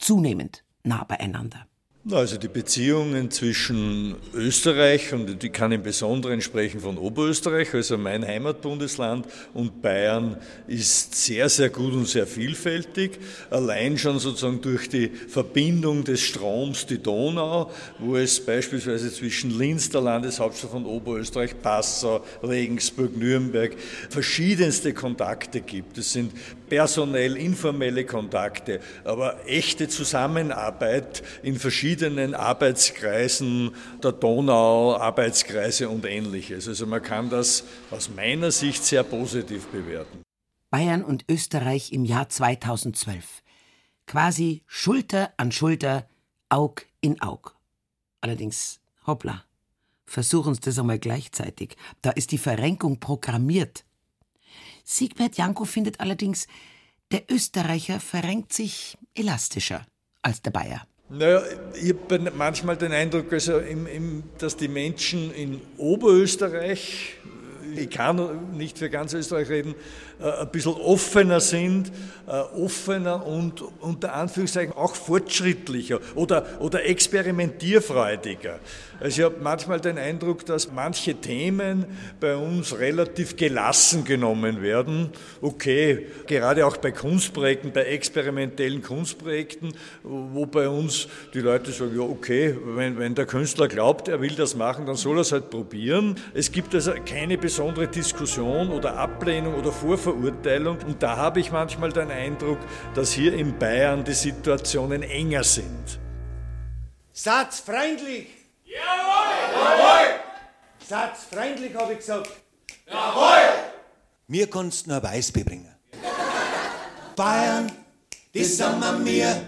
Speaker 9: Zunehmend nah beieinander.
Speaker 24: Also die Beziehungen zwischen Österreich, und die kann im Besonderen sprechen von Oberösterreich, also mein Heimatbundesland, und Bayern ist sehr, sehr gut und sehr vielfältig. Allein schon sozusagen durch die Verbindung des Stroms, die Donau, wo es beispielsweise zwischen Linz, der Landeshauptstadt von Oberösterreich, Passau, Regensburg, Nürnberg, verschiedenste Kontakte gibt. Es sind personell informelle Kontakte, aber echte Zusammenarbeit in verschiedenen Arbeitskreisen der Donau, Arbeitskreise und ähnliches. Also man kann das aus meiner Sicht sehr positiv bewerten.
Speaker 9: Bayern und Österreich im Jahr 2012. Quasi Schulter an Schulter, Aug in Aug. Allerdings, hoppla, versuchen Sie das einmal gleichzeitig. Da ist die Verrenkung programmiert. Siegbert Janko findet allerdings, der Österreicher verrenkt sich elastischer als der Bayer.
Speaker 24: Naja, ich habe manchmal den Eindruck, also im, im, dass die Menschen in Oberösterreich, ich kann nicht für ganz Österreich reden, ein bisschen offener sind, offener und unter Anführungszeichen auch fortschrittlicher oder, oder experimentierfreudiger. Also ich habe manchmal den Eindruck, dass manche Themen bei uns relativ gelassen genommen werden. Okay, gerade auch bei Kunstprojekten, bei experimentellen Kunstprojekten, wo bei uns die Leute sagen, ja okay, wenn, wenn der Künstler glaubt, er will das machen, dann soll er es halt probieren. Es gibt also keine besondere Diskussion oder Ablehnung oder Vorverurteilung. Und da habe ich manchmal den Eindruck, dass hier in Bayern die Situationen enger sind.
Speaker 25: Satzfreundlich!
Speaker 26: Jawohl!
Speaker 2: Satz freundlich, habe ich gesagt.
Speaker 27: Jawohl!
Speaker 2: Mir kannst du nur ein Weißbier bringen. Bayern, das sind wir mir.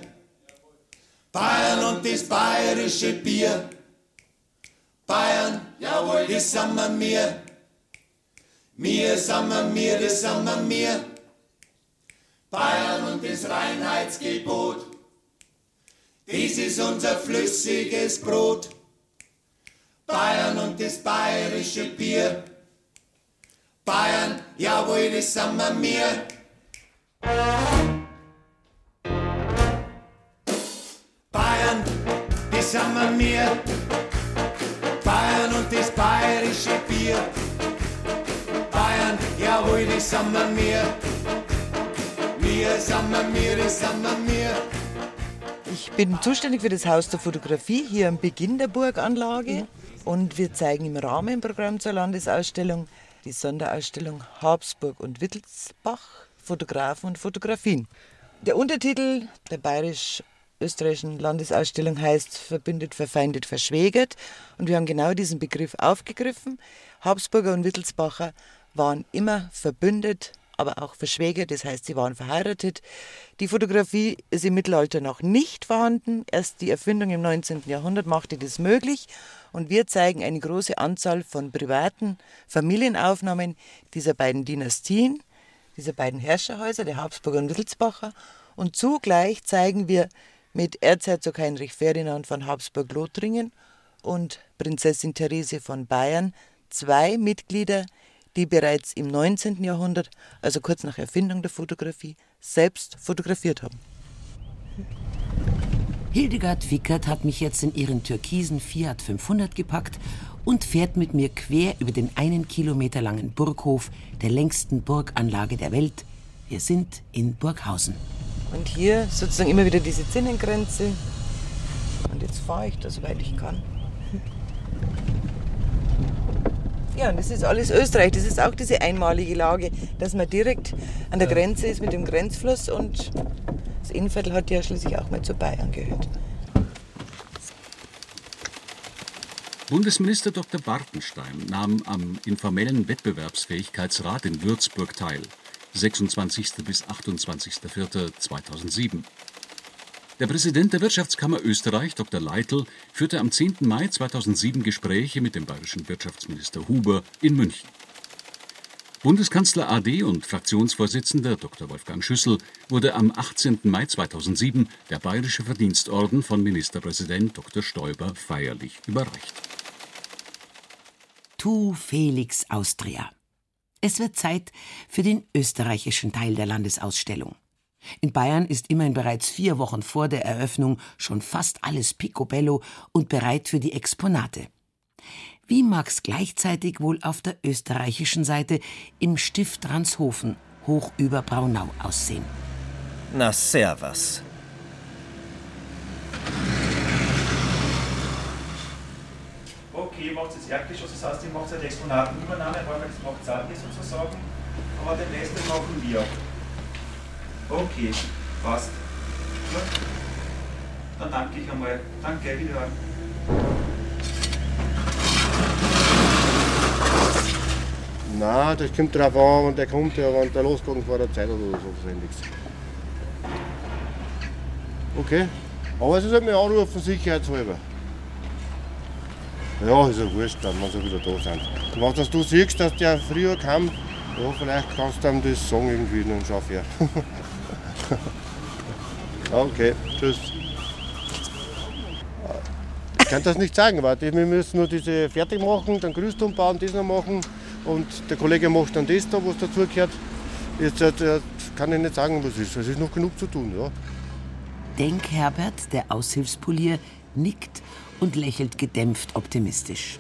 Speaker 2: Bayern und das bayerische Bier. Bayern, jawohl, das sind wir mir. Mir wir mir, das wir mir. Bayern und das Reinheitsgebot. Das ist unser flüssiges Brot. Bayern und das bayerische Bier. Bayern, jawohl, das wir mir. Bayern, das sind wir das sind wir mir, das sind wir mir.
Speaker 28: Ich bin zuständig für das Haus der Fotografie hier am Beginn der Burganlage. Und wir zeigen im Rahmenprogramm zur Landesausstellung die Sonderausstellung Habsburg und Wittelsbach, Fotografen und Fotografien. Der Untertitel der bayerisch-österreichischen Landesausstellung heißt Verbündet, verfeindet, verschwägert. Und wir haben genau diesen Begriff aufgegriffen. Habsburger und Wittelsbacher waren immer verbündet, aber auch verschwägert, das heißt, sie waren verheiratet. Die Fotografie ist im Mittelalter noch nicht vorhanden. Erst die Erfindung im 19. Jahrhundert machte das möglich. Und wir zeigen eine große Anzahl von privaten Familienaufnahmen dieser beiden Dynastien, dieser beiden Herrscherhäuser, der Habsburger und Wittelsbacher. Und zugleich zeigen wir mit Erzherzog Heinrich Ferdinand von Habsburg-Lothringen und Prinzessin Therese von Bayern zwei Mitglieder, die bereits im 19. Jahrhundert, also kurz nach Erfindung der Fotografie, selbst fotografiert haben.
Speaker 9: Hildegard Wickert hat mich jetzt in ihren türkisen Fiat 500 gepackt und fährt mit mir quer über den einen Kilometer langen Burghof der längsten Burganlage der Welt. Wir sind in Burghausen.
Speaker 28: Und hier sozusagen immer wieder diese Zinnengrenze. Und jetzt fahre ich da, soweit ich kann. Ja, und das ist alles Österreich. Das ist auch diese einmalige Lage, dass man direkt an der Grenze ist mit dem Grenzfluss und das Innviertel hat ja schließlich auch mal zu Bayern gehört.
Speaker 8: Bundesminister Dr. Bartenstein nahm am informellen Wettbewerbsfähigkeitsrat in Würzburg teil, 26. bis 28.04.2007. Der Präsident der Wirtschaftskammer Österreich, Dr. Leitl, führte am 10. Mai 2007 Gespräche mit dem bayerischen Wirtschaftsminister Huber in München. Bundeskanzler AD und Fraktionsvorsitzender Dr. Wolfgang Schüssel wurde am 18. Mai 2007 der Bayerische Verdienstorden von Ministerpräsident Dr. Stoiber feierlich überreicht.
Speaker 9: Tu Felix Austria. Es wird Zeit für den österreichischen Teil der Landesausstellung. In Bayern ist immerhin bereits vier Wochen vor der Eröffnung schon fast alles picobello und bereit für die Exponate. Wie mag's gleichzeitig wohl auf der österreichischen Seite im Stift Ranshofen hoch über Braunau aussehen?
Speaker 7: Na, servus.
Speaker 29: Okay, ihr macht jetzt Erdgeschoss, das heißt, ihr macht eine Exponatenübernahme, weil wir das macht Zartli sozusagen, aber den Rest machen wir. Okay, passt. Gut. Dann danke ich einmal. Danke, wiederhören.
Speaker 30: Nein, das kommt drauf an, wenn der kommt, ja, wenn der losgegangen vor der Zeit oder so, so nichts. Okay, aber sie soll mich anrufen, sicherheitshalber. Ja, ist ja wurscht dann, wenn sie wieder da sind. Und wenn das du siehst, dass der früher kam, ja, vielleicht kannst du ihm das sagen irgendwie, dann schaff her. [LAUGHS] [LAUGHS] okay, tschüss. Ich kann das nicht sagen, weil wir müssen nur diese fertig machen, dann Grüßturm bauen, das noch machen und der Kollege macht dann das da, was dazugehört. Jetzt äh, kann ich nicht sagen, was ist. Es ist noch genug zu tun, ja.
Speaker 9: Denk Herbert, der Aushilfspolier, nickt und lächelt gedämpft optimistisch.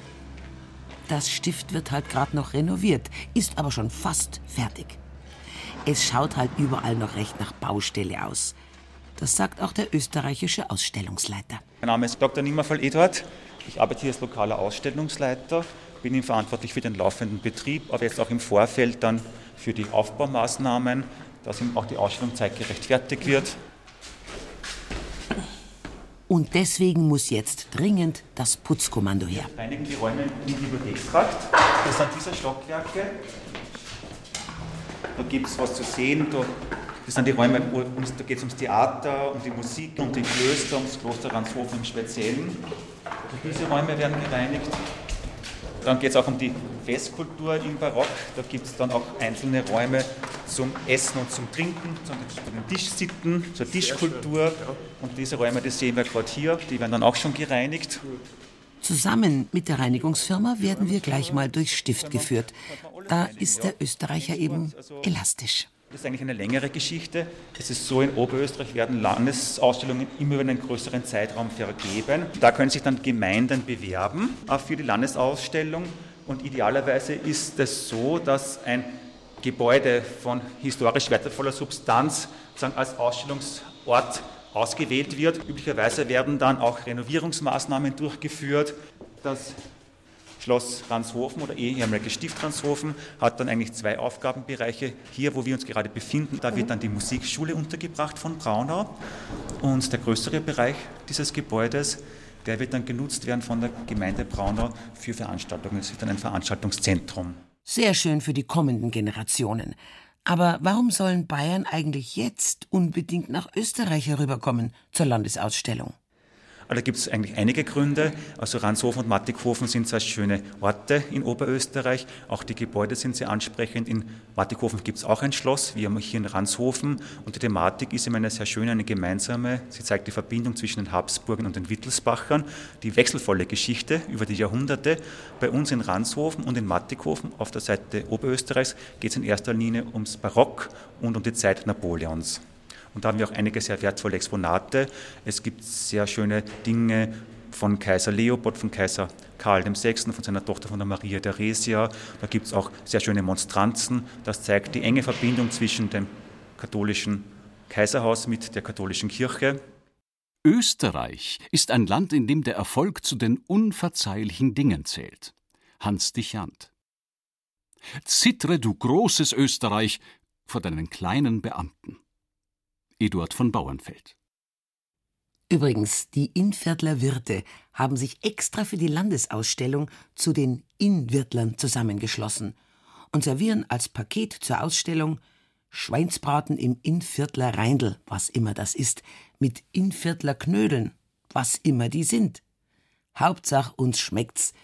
Speaker 9: Das Stift wird halt gerade noch renoviert, ist aber schon fast fertig. Es schaut halt überall noch recht nach Baustelle aus. Das sagt auch der österreichische Ausstellungsleiter.
Speaker 29: Mein Name ist Dr. Nimmerfall Eduard. Ich arbeite hier als lokaler Ausstellungsleiter, bin ihm verantwortlich für den laufenden Betrieb, aber jetzt auch im Vorfeld dann für die Aufbaumaßnahmen, dass ihm auch die Ausstellung zeitgerecht fertig wird.
Speaker 9: Und deswegen muss jetzt dringend das Putzkommando her.
Speaker 29: Wir reinigen die Räume im Bibliothekstrakt. Das sind diese Stockwerke. Da gibt es was zu sehen. Da, das sind die Räume, da geht es ums Theater, um die Musik, um die Klöster, ums Kloster Ranshofen im Speziellen. Diese Räume werden gereinigt. Dann geht es auch um die Festkultur im Barock. Da gibt es dann auch einzelne Räume zum Essen und zum Trinken, zu den Tischsitten, zur Tischkultur. Und diese Räume, die sehen wir gerade hier, die werden dann auch schon gereinigt.
Speaker 9: Zusammen mit der Reinigungsfirma werden wir gleich mal durchs Stift geführt. Da ist der Österreicher eben elastisch.
Speaker 29: Das ist eigentlich eine längere Geschichte. Es ist so, in Oberösterreich werden Landesausstellungen immer über einen größeren Zeitraum vergeben. Da können sich dann Gemeinden bewerben äh, für die Landesausstellung. Und idealerweise ist es so, dass ein Gebäude von historisch wertvoller Substanz sozusagen als Ausstellungsort ausgewählt wird. Üblicherweise werden dann auch Renovierungsmaßnahmen durchgeführt. Das Schloss Ranshofen oder ehemalige Stift Ranshofen hat dann eigentlich zwei Aufgabenbereiche. Hier, wo wir uns gerade befinden, da wird dann die Musikschule untergebracht von Braunau. Und der größere Bereich dieses Gebäudes, der wird dann genutzt werden von der Gemeinde Braunau für Veranstaltungen. Es wird dann ein Veranstaltungszentrum.
Speaker 9: Sehr schön für die kommenden Generationen. Aber warum sollen Bayern eigentlich jetzt unbedingt nach Österreich herüberkommen zur Landesausstellung?
Speaker 29: Da gibt es eigentlich einige Gründe. Also Ranshofen und Mattighofen sind zwei schöne Orte in Oberösterreich. Auch die Gebäude sind sehr ansprechend. In Mattighofen gibt es auch ein Schloss, wir haben hier in Ranshofen. Und die Thematik ist immer eine sehr schöne, eine gemeinsame. Sie zeigt die Verbindung zwischen den Habsburgen und den Wittelsbachern, die wechselvolle Geschichte über die Jahrhunderte. Bei uns in Ranshofen und in Mattighofen auf der Seite Oberösterreichs geht es in erster Linie ums Barock und um die Zeit Napoleons. Und da haben wir auch einige sehr wertvolle Exponate. Es gibt sehr schöne Dinge von Kaiser Leopold, von Kaiser Karl VI., von seiner Tochter von der Maria Theresia. Da gibt es auch sehr schöne Monstranzen. Das zeigt die enge Verbindung zwischen dem katholischen Kaiserhaus mit der katholischen Kirche.
Speaker 8: Österreich ist ein Land, in dem der Erfolg zu den unverzeihlichen Dingen zählt. Hans Dichand. Zittre, du großes Österreich, vor deinen kleinen Beamten. Eduard von Bauernfeld.
Speaker 9: Übrigens, die Innviertler Wirte haben sich extra für die Landesausstellung zu den Innviertlern zusammengeschlossen und servieren als Paket zur Ausstellung Schweinsbraten im Innviertler Reindl, was immer das ist, mit Innviertler Knödeln, was immer die sind. Hauptsache uns schmeckt's.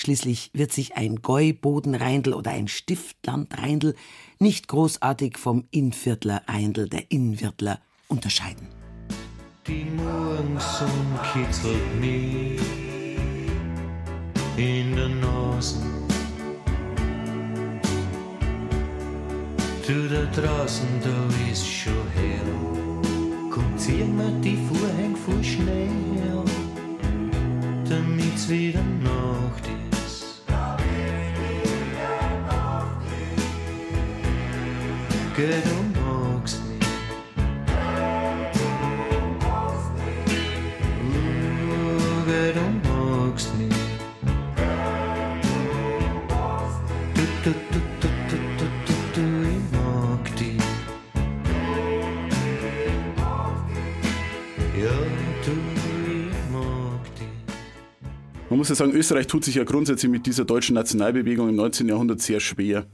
Speaker 9: Schließlich wird sich ein Gäubodenreindl oder ein Stiftlandreindl nicht großartig vom Innviertler Reindl der Innviertler unterscheiden.
Speaker 23: Die Morgensonne kitzelt mich in der Nase. Du da draußen, da ist schon hell. Komm, zieh mir die Vorhänge voll schnell, damit's wieder Nacht ist. Geh, du magst nicht. Uh, geh, du.
Speaker 12: Man muss ja sagen, Österreich tut sich ja grundsätzlich mit dieser deutschen Nationalbewegung im 19. Jahrhundert sehr schwer,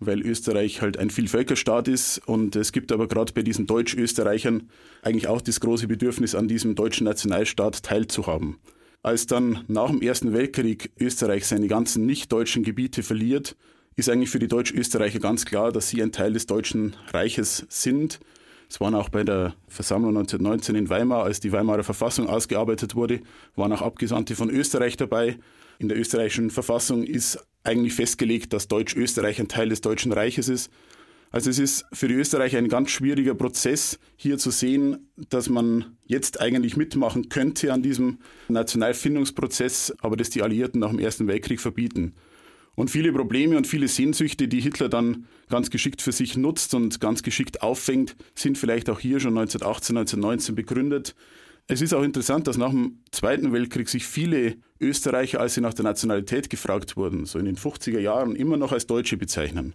Speaker 12: weil Österreich halt ein Vielvölkerstaat ist und es gibt aber gerade bei diesen Deutsch-Österreichern eigentlich auch das große Bedürfnis, an diesem deutschen Nationalstaat teilzuhaben. Als dann nach dem Ersten Weltkrieg Österreich seine ganzen nicht-deutschen Gebiete verliert, ist eigentlich für die Deutsch-Österreicher ganz klar, dass sie ein Teil des Deutschen Reiches sind. Es waren auch bei der Versammlung 1919 in Weimar, als die Weimarer Verfassung ausgearbeitet wurde, waren auch Abgesandte von Österreich dabei. In der österreichischen Verfassung ist eigentlich festgelegt, dass Deutsch-Österreich ein Teil des Deutschen Reiches ist. Also es ist für die Österreicher ein ganz schwieriger Prozess, hier zu sehen, dass man jetzt eigentlich mitmachen könnte an diesem Nationalfindungsprozess, aber das die Alliierten nach dem Ersten Weltkrieg verbieten. Und viele Probleme und viele Sehnsüchte, die Hitler dann ganz geschickt für sich nutzt und ganz geschickt auffängt, sind vielleicht auch hier schon 1918, 1919 begründet. Es ist auch interessant, dass nach dem Zweiten Weltkrieg sich viele Österreicher, als sie nach der Nationalität gefragt wurden, so in den 50er Jahren immer noch als Deutsche bezeichnen.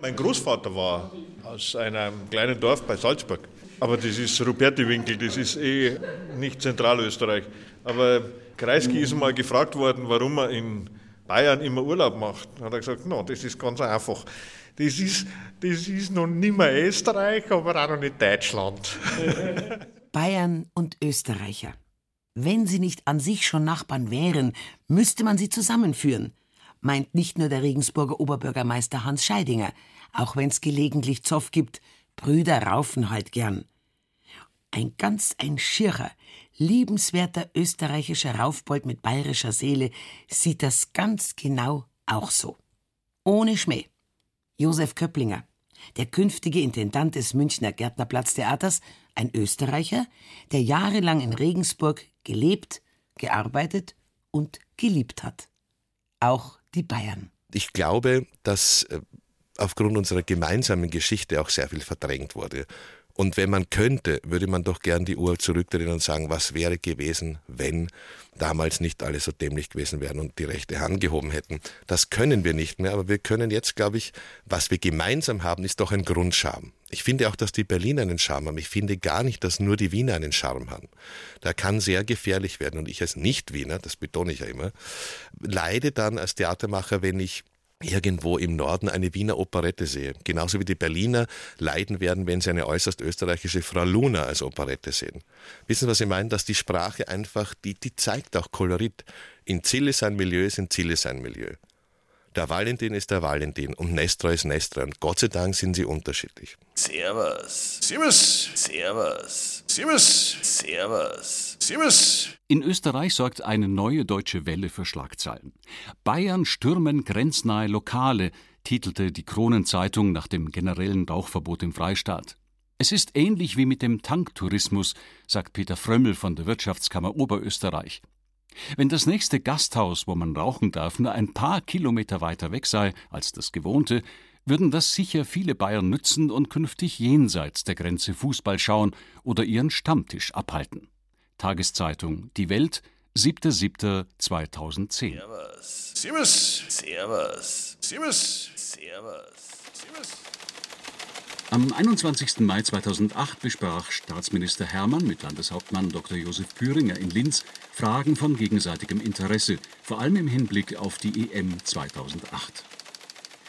Speaker 27: Mein Großvater war aus einem kleinen Dorf bei Salzburg. Aber das ist Rupertiwinkel, das ist eh nicht Zentralösterreich. Aber Kreisky ist mal gefragt worden, warum er in Bayern immer Urlaub macht. Da hat er gesagt, no, das ist ganz einfach. Das ist, das ist noch nicht mehr Österreich, aber auch noch nicht Deutschland.
Speaker 9: Bayern und Österreicher. Wenn sie nicht an sich schon Nachbarn wären, müsste man sie zusammenführen, meint nicht nur der Regensburger Oberbürgermeister Hans Scheidinger, auch wenn's gelegentlich Zoff gibt, Brüder raufen halt gern. Ein ganz ein schierer, liebenswerter österreichischer Raufbold mit bayerischer Seele sieht das ganz genau auch so. Ohne Schmäh. Josef Köpplinger, der künftige Intendant des Münchner Gärtnerplatztheaters, ein Österreicher, der jahrelang in Regensburg gelebt, gearbeitet und geliebt hat. Auch die Bayern.
Speaker 31: Ich glaube, dass äh, aufgrund unserer gemeinsamen Geschichte auch sehr viel verdrängt wurde. Und wenn man könnte, würde man doch gern die Uhr zurückdrehen und sagen, was wäre gewesen, wenn damals nicht alle so dämlich gewesen wären und die rechte Hand gehoben hätten. Das können wir nicht mehr, aber wir können jetzt, glaube ich, was wir gemeinsam haben, ist doch ein Grundscham. Ich finde auch, dass die Berliner einen Charme haben. Ich finde gar nicht, dass nur die Wiener einen Charme haben. Da kann sehr gefährlich werden. Und ich als Nicht-Wiener, das betone ich ja immer, leide dann als Theatermacher, wenn ich irgendwo im Norden eine Wiener Operette sehe. Genauso wie die Berliner leiden werden, wenn sie eine äußerst österreichische Frau Luna als Operette sehen. Wissen Sie, was ich meine? Dass die Sprache einfach, die, die zeigt auch Kolorit. In Ziel ist ein Milieu, ist in Ziel ist ein Milieu. Der Valentin ist der Valentin und Nestra ist Nestra und Gott sei Dank sind sie unterschiedlich.
Speaker 6: Servus. Servus. Servus. Servus. Servus. Servus.
Speaker 8: In Österreich sorgt eine neue deutsche Welle für Schlagzeilen. Bayern stürmen grenznahe Lokale, titelte die Kronenzeitung nach dem generellen Rauchverbot im Freistaat. Es ist ähnlich wie mit dem Tanktourismus, sagt Peter Frömmel von der Wirtschaftskammer Oberösterreich. Wenn das nächste Gasthaus, wo man rauchen darf, nur ein paar Kilometer weiter weg sei als das gewohnte, würden das sicher viele Bayern nützen und künftig jenseits der Grenze Fußball schauen oder ihren Stammtisch abhalten. Tageszeitung Die Welt, 7.7.2010.
Speaker 6: Servus. Servus. Servus. Servus. Servus.
Speaker 8: Am 21. Mai 2008 besprach Staatsminister Hermann mit Landeshauptmann Dr. Josef Püringer in Linz Fragen von gegenseitigem Interesse, vor allem im Hinblick auf die EM 2008.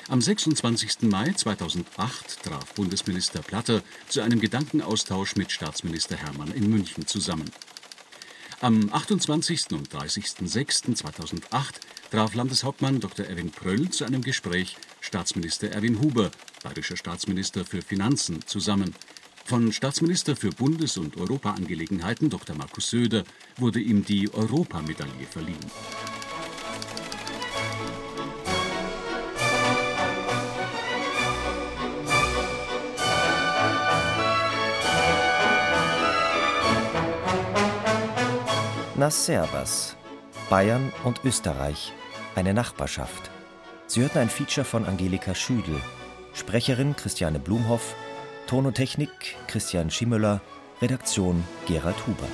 Speaker 8: Am 26. Mai 2008 traf Bundesminister Platter zu einem Gedankenaustausch mit Staatsminister Hermann in München zusammen. Am 28. und 30.06.2008 traf Landeshauptmann Dr. Erwin Pröll zu einem Gespräch Staatsminister Erwin Huber, bayerischer Staatsminister für Finanzen, zusammen. Von Staatsminister für Bundes- und Europaangelegenheiten Dr. Markus Söder wurde ihm die Europamedaille verliehen.
Speaker 7: Na servus. Bayern und Österreich. Eine Nachbarschaft. Sie hörten ein Feature von Angelika Schüdel. Sprecherin Christiane Blumhoff. Ton und Technik Christian Schimmöller. Redaktion Gerald Huber.